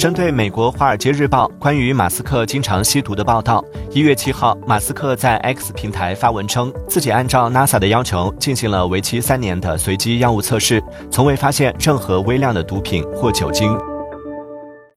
针对美国华尔街日报关于马斯克经常吸毒的报道一月七号马斯克在 x 平台发文称自己按照 nasa 的要求进行了为期三年的随机药物测试从未发现任何微量的毒品或酒精。